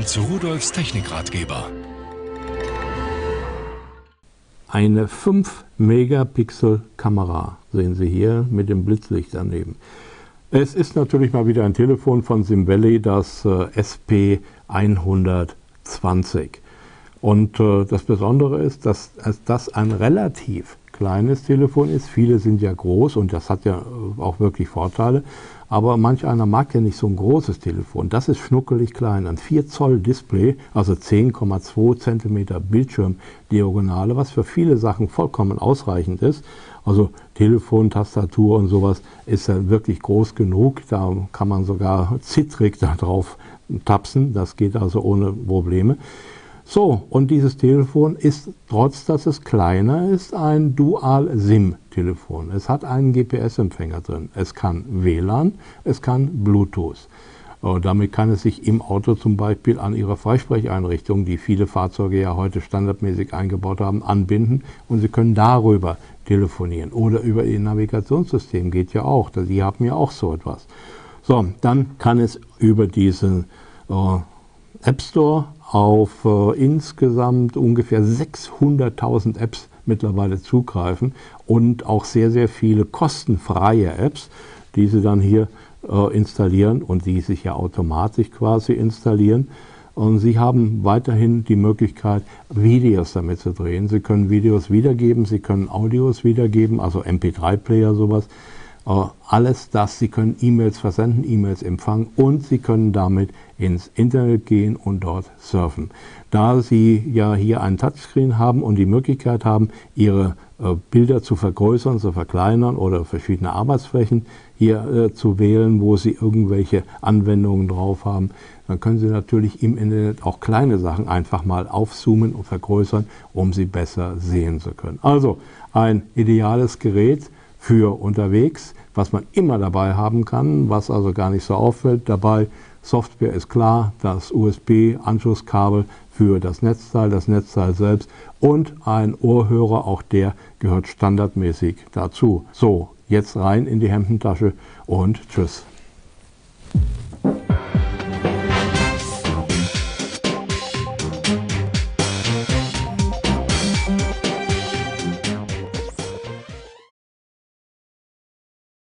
Willkommen zu Rudolfs Technikratgeber. Eine 5 Megapixel Kamera sehen Sie hier mit dem Blitzlicht daneben. Es ist natürlich mal wieder ein Telefon von SimValley, das äh, SP120. Und äh, das Besondere ist, dass das ein relativ kleines Telefon ist. Viele sind ja groß und das hat ja äh, auch wirklich Vorteile. Aber manch einer mag ja nicht so ein großes Telefon. Das ist schnuckelig klein. Ein 4 Zoll Display, also 10,2 Zentimeter Bildschirmdiagonale, was für viele Sachen vollkommen ausreichend ist. Also Telefon, Tastatur und sowas ist ja wirklich groß genug. Da kann man sogar zittrig da drauf tapsen. Das geht also ohne Probleme. So, und dieses Telefon ist, trotz dass es kleiner ist, ein Dual-SIM-Telefon. Es hat einen GPS-Empfänger drin. Es kann WLAN, es kann Bluetooth. Und damit kann es sich im Auto zum Beispiel an Ihrer Freisprecheinrichtung, die viele Fahrzeuge ja heute standardmäßig eingebaut haben, anbinden und Sie können darüber telefonieren. Oder über Ihr Navigationssystem geht ja auch. Die haben ja auch so etwas. So, dann kann es über diesen äh, App Store auf äh, insgesamt ungefähr 600.000 Apps mittlerweile zugreifen und auch sehr, sehr viele kostenfreie Apps, die Sie dann hier äh, installieren und die sich ja automatisch quasi installieren. Und Sie haben weiterhin die Möglichkeit, Videos damit zu drehen. Sie können Videos wiedergeben, Sie können Audios wiedergeben, also MP3-Player, sowas. Äh, alles das, Sie können E-Mails versenden, E-Mails empfangen und Sie können damit ins Internet gehen und dort surfen. Da Sie ja hier einen Touchscreen haben und die Möglichkeit haben, Ihre äh, Bilder zu vergrößern, zu verkleinern oder verschiedene Arbeitsflächen hier äh, zu wählen, wo Sie irgendwelche Anwendungen drauf haben, dann können Sie natürlich im Internet auch kleine Sachen einfach mal aufzoomen und vergrößern, um sie besser sehen zu können. Also ein ideales Gerät, für unterwegs, was man immer dabei haben kann, was also gar nicht so auffällt. Dabei Software ist klar, das USB-Anschlusskabel für das Netzteil, das Netzteil selbst und ein Ohrhörer, auch der gehört standardmäßig dazu. So, jetzt rein in die Hemdentasche und tschüss.